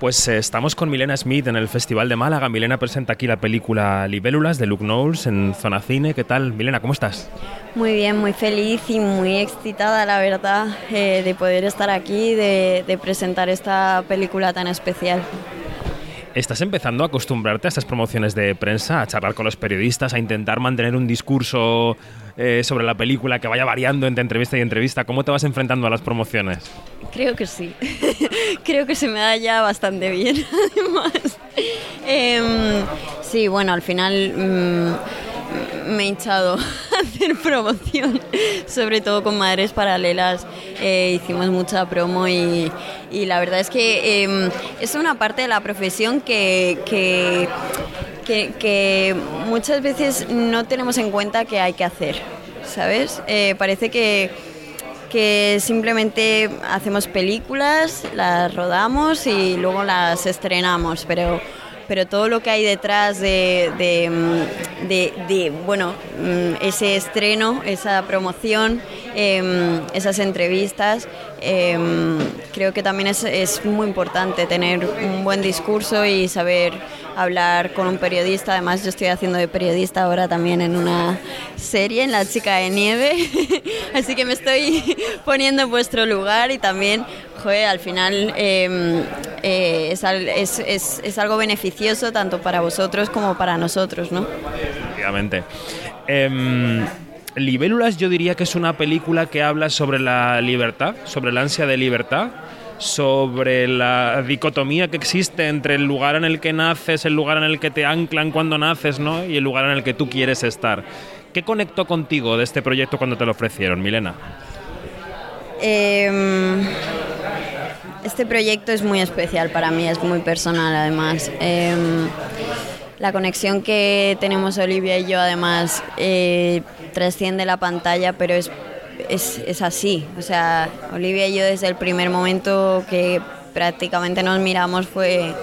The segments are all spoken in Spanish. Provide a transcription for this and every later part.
Pues eh, estamos con Milena Smith en el Festival de Málaga. Milena presenta aquí la película Libélulas de Luke Knowles en Zona Cine. ¿Qué tal? Milena, ¿cómo estás? Muy bien, muy feliz y muy excitada, la verdad, eh, de poder estar aquí, de, de presentar esta película tan especial. ¿Estás empezando a acostumbrarte a estas promociones de prensa, a charlar con los periodistas, a intentar mantener un discurso eh, sobre la película que vaya variando entre entrevista y entrevista? ¿Cómo te vas enfrentando a las promociones? Creo que sí. Creo que se me da ya bastante bien, además. Em, sí, bueno, al final mm, me he hinchado a hacer promoción, sobre todo con Madres Paralelas. Eh, hicimos mucha promo y, y la verdad es que em, es una parte de la profesión que, que, que, muchas veces no tenemos en cuenta que hay que hacer, ¿sabes? Eh, parece que que simplemente hacemos películas, las rodamos y luego las estrenamos, pero, pero todo lo que hay detrás de, de bueno, mm, ese estreno, esa promoción, eh, esas entrevistas, eh, creo que también es, es muy importante tener un buen discurso y saber hablar con un periodista. Además, yo estoy haciendo de periodista ahora también en una serie, en La Chica de Nieve. Así que me estoy poniendo en vuestro lugar y también, joder, al final eh, eh, es, es, es, es, algo beneficioso tanto para vosotros como para nosotros, ¿no? Efectivamente. Eh, Libélulas yo diría que es una película que habla sobre la libertad, sobre la ansia de libertad sobre la dicotomía que existe entre el lugar en el que naces, el lugar en el que te anclan cuando naces, ¿no? Y el lugar en el que tú quieres estar. ¿Qué conectó contigo de este proyecto cuando te lo ofrecieron, Milena? Eh, este proyecto es muy especial para mí, es muy personal además. Eh, la conexión que tenemos Olivia y yo además eh, trasciende la pantalla, pero es es, así. O sea, Olivia y yo desde el primer momento que prácticamente nos miramos fue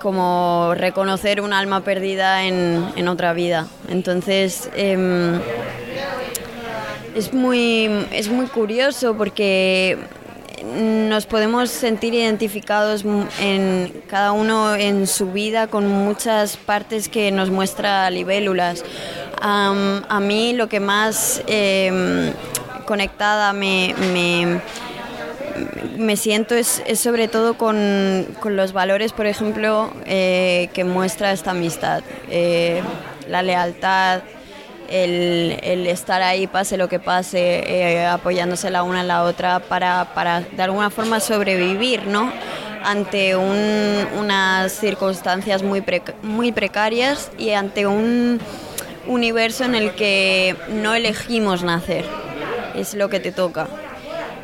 como reconocer un alma perdida en, en otra vida. Entonces, eh, es, muy, es muy curioso porque nos podemos sentir identificados en cada uno en su vida con muchas partes que nos muestra libélulas. Um, a mí lo que más eh, conectada me, me, me siento es, es, sobre todo con, con, los valores, por ejemplo, eh, que muestra esta amistad. Eh, la lealtad, el, estar ahí, pase lo que pase, eh, apoyándose la una en la otra para, para de alguna forma sobrevivir, ¿no? ante un, unas circunstancias muy, pre, muy precarias y ante un universo en el que no elegimos nacer, es lo que te toca.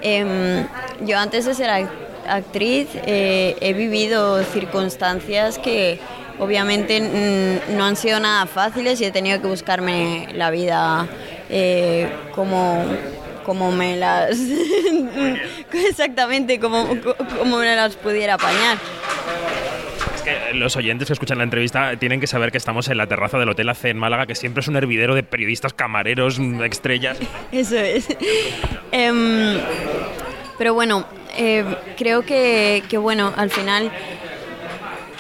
Eh, yo antes de ser actriz eh, he vivido circunstancias que obviamente no han sido nada fáciles y he tenido que buscarme la vida eh, como como me las exactamente como, como me las pudiera apañar que los oyentes que escuchan la entrevista tienen que saber que estamos en la terraza del Hotel AC en Málaga, que siempre es un hervidero de periodistas, camareros, estrellas. Eso es. um, pero bueno, eh, creo que, que, bueno, al final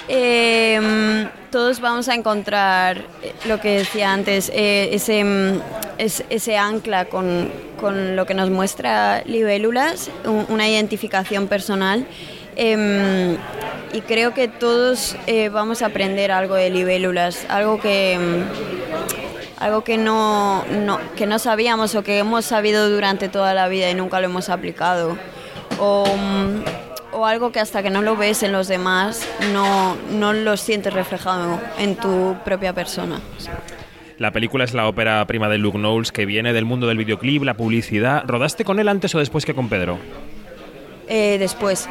eh, todos vamos a encontrar lo que decía antes, eh, ese, ese, ese, ancla con, con, lo que nos muestra Libélulas, una identificación personal. Eh, y creo que todos eh, vamos a aprender algo de libélulas, algo que, algo que no, no, que no sabíamos o que hemos sabido durante toda la vida y nunca lo hemos aplicado. O, o algo que hasta que no lo ves en los demás no, no lo sientes reflejado en tu propia persona. La película es la ópera prima de Luke Knowles que viene del mundo del videoclip, la publicidad. ¿Rodaste con él antes o después que con Pedro? Eh, después.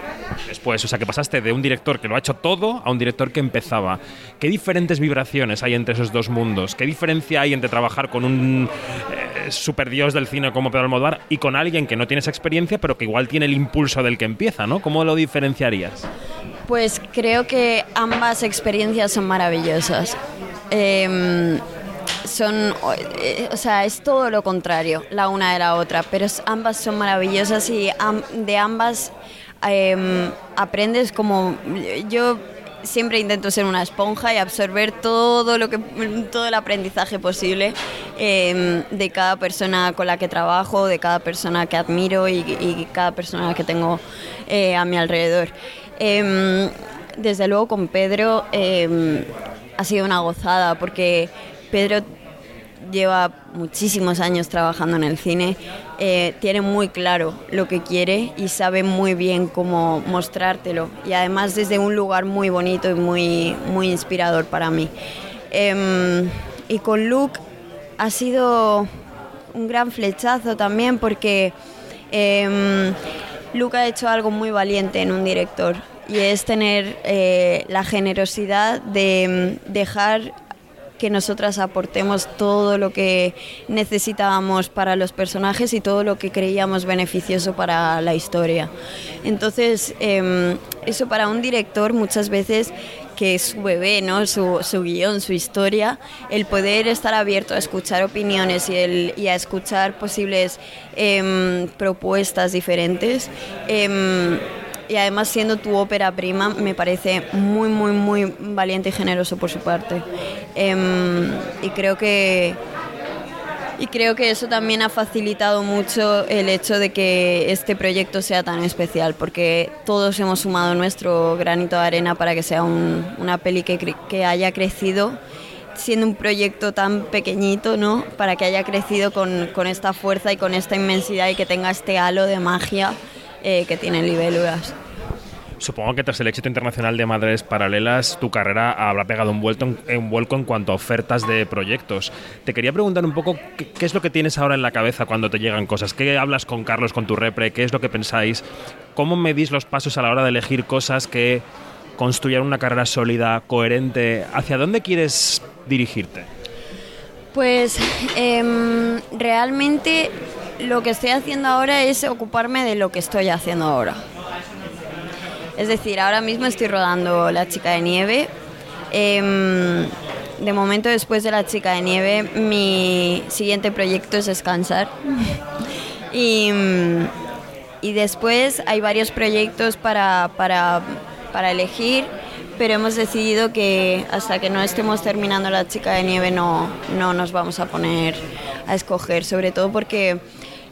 Después, o sea que pasaste de un director que lo ha hecho todo a un director que empezaba. ¿Qué diferentes vibraciones hay entre esos dos mundos? ¿Qué diferencia hay entre trabajar con un superdios del cine como Pedro Almodóvar y con alguien que no tiene esa experiencia pero que igual tiene el impulso del que empieza, ¿no? ¿Cómo lo diferenciarías? Pues creo que ambas experiencias son maravillosas. Eh, son, o sea, es todo lo contrario la una de la otra, pero ambas son maravillosas y de ambas em, aprendes como yo siempre intento ser una esponja y absorber todo lo que todo el aprendizaje posible em, de cada persona con la que trabajo, de cada persona que admiro y, cada persona que tengo eh, a mi alrededor. Em, desde luego con Pedro em, ha sido una gozada porque Pedro lleva muchísimos años trabajando en el cine, eh, tiene muy claro lo que quiere y sabe muy bien cómo mostrártelo. Y además desde un lugar muy bonito y muy, muy inspirador para mí. Em, y con Luke ha sido un gran flechazo también porque eh, Luke ha hecho algo muy valiente en un director y es tener eh, la generosidad de dejar que nosotras aportemos todo lo que necesitábamos para los personajes y todo lo que creíamos beneficioso para la historia. Entonces, em, eso para un director muchas veces que es su bebé, ¿no? su, su guion, su historia, el poder estar abierto a escuchar opiniones y, el, y a escuchar posibles em, propuestas diferentes em, y además siendo tu ópera prima me parece muy, muy, muy valiente y generoso por su parte. Em, y creo que... Y creo que eso también ha facilitado mucho el hecho de que este proyecto sea tan especial, porque todos hemos sumado nuestro granito de arena para que sea una peli que, haya crecido siendo un proyecto tan pequeñito, ¿no? Para que haya crecido con, esta fuerza y con esta inmensidad y que tenga este halo de magia eh, que tienen libélulas. Supongo que tras el éxito internacional de Madres Paralelas, tu carrera habrá pegado un, vuelto un vuelco en cuanto a ofertas de proyectos. Te quería preguntar un poco qué, es lo que tienes ahora en la cabeza cuando te llegan cosas. ¿Qué hablas con Carlos, con tu repre? ¿Qué es lo que pensáis? ¿Cómo medís los pasos a la hora de elegir cosas que construyan una carrera sólida, coherente? ¿Hacia dónde quieres dirigirte? Pues em, realmente lo que estoy haciendo ahora es ocuparme de lo que estoy haciendo ahora. Es decir, ahora mismo estoy rodando La chica de nieve. Em, de momento, después de La chica de nieve, mi siguiente proyecto es Descansar. y, y, después hay varios proyectos para, para, para elegir pero hemos decidido que hasta que no estemos terminando la chica de nieve no, no nos vamos a poner a escoger, sobre todo porque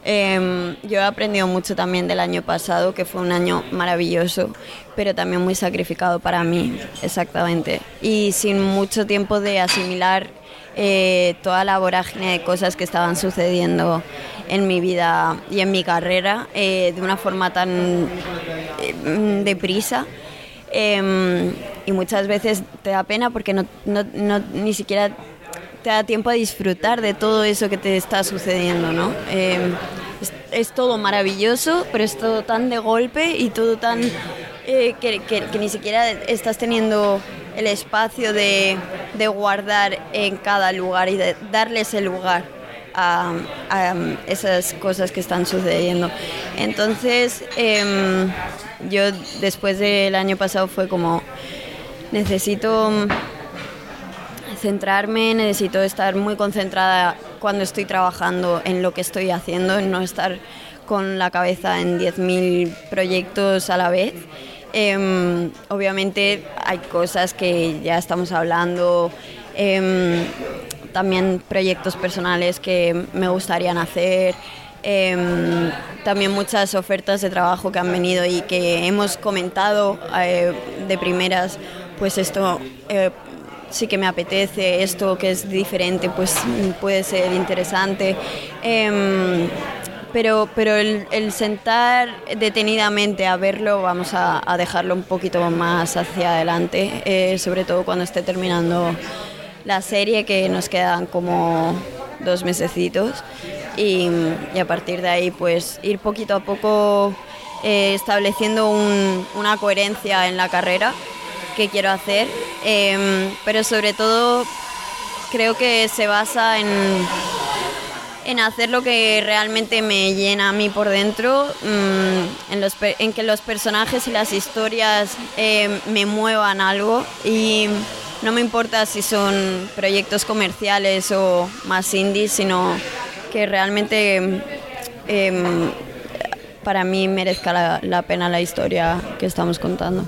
Em, yo he aprendido mucho también del año pasado, que fue un año maravilloso, pero también muy sacrificado para mí, exactamente. Y sin mucho tiempo de asimilar eh, toda la vorágine de cosas que estaban sucediendo en mi vida y en mi carrera eh, de una forma tan eh, deprisa. Em, y muchas veces te da pena porque no, ni siquiera te da tiempo a disfrutar de todo eso que te está sucediendo, ¿no? Em, es, todo maravilloso, pero es todo tan de golpe y todo tan... Eh, que, ni siquiera estás teniendo el espacio de, de, guardar en cada lugar y de darle ese lugar a, esas cosas que están sucediendo. Entonces, em, yo después del año pasado fue como, necesito centrarme, necesito estar muy concentrada cuando estoy trabajando en lo que estoy haciendo, en no estar con la cabeza en 10.000 proyectos a la vez. Em, obviamente hay cosas que ya estamos hablando, em, también proyectos personales que me gustarían hacer, em, también muchas ofertas de trabajo que han venido y que hemos comentado eh, de primeras, pues esto eh, sí que me apetece, esto que es diferente, pues puede ser interesante. Em, pero, pero el, sentar detenidamente a verlo, vamos a, dejarlo un poquito más hacia adelante, eh, sobre todo cuando esté terminando la serie, que nos quedan como dos mesecitos, y, a partir de ahí pues ir poquito a poco eh, estableciendo una coherencia en la carrera que quiero hacer, em, pero sobre todo creo que se basa en, en hacer lo que realmente me llena a mí por dentro, mm, en, que los personajes y las historias em, me muevan algo y no me importa si son proyectos comerciales o más indies, sino que realmente em, para mí merezca la pena la historia que estamos contando.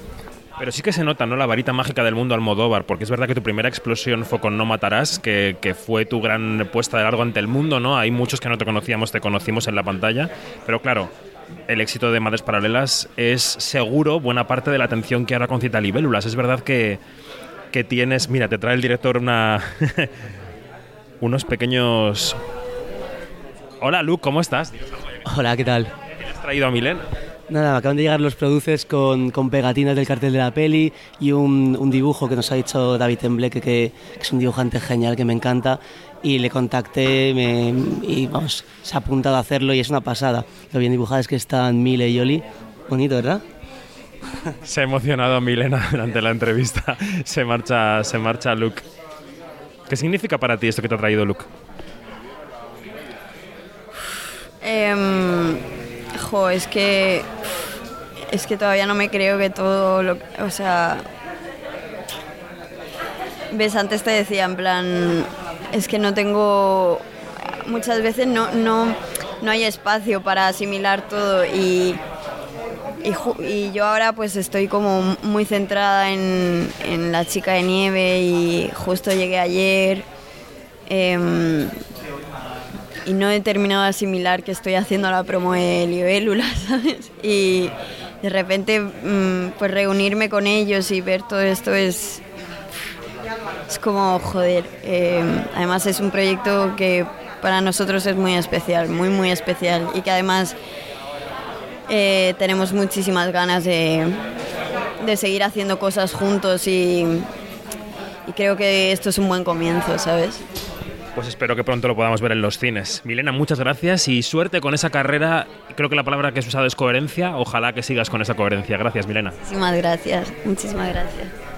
Pero sí que se nota, ¿no? La varita mágica del mundo Almodóvar, porque es verdad que tu primera explosión fue con No Matarás, que, que, fue tu gran puesta de largo ante el mundo, ¿no? Hay muchos que no te conocíamos, te conocimos en la pantalla, pero claro, el éxito de Madres Paralelas es seguro buena parte de la atención que ahora concita Libélulas. Es verdad que, que tienes, mira, te trae el director una unos pequeños... Hola Luke, ¿cómo estás? Hola, ¿qué tal? ¿Qué has traído a Milén? Nada, acaban de llegar los producers con, con pegatinas del cartel de la peli y un, un dibujo que nos ha dicho David Tembleque, que, que, es un dibujante genial, que me encanta. Y le contacté me, y vamos, se ha apuntado a hacerlo y es una pasada. Lo bien dibujado es que están Mile y Oli. Bonito, ¿verdad? Se ha emocionado Milena durante la entrevista. Se marcha, se marcha Luke. ¿Qué significa para ti esto que te ha traído Luke? Eh, jo, es que es que todavía no me creo que todo lo, o sea, ves antes te decía en plan es que no tengo muchas veces no no no hay espacio para asimilar todo y y, yo ahora pues estoy como muy centrada en, en, la chica de nieve y justo llegué ayer eh, y no he terminado de asimilar que estoy haciendo la promo de Libélula, ¿sabes? Y de repente mmm, pues reunirme con ellos y ver todo esto es, es como joder. Eh, además es un proyecto que para nosotros es muy especial, muy muy especial y que además eh, tenemos muchísimas ganas de, de, seguir haciendo cosas juntos y, creo que esto es un buen comienzo, ¿sabes? Pues espero que pronto lo podamos ver en los cines. Milena, muchas gracias y suerte con esa carrera. Creo que la palabra que has usado es coherencia. Ojalá que sigas con esa coherencia. Gracias, Milena. Muchísimas gracias. Muchísimas gracias.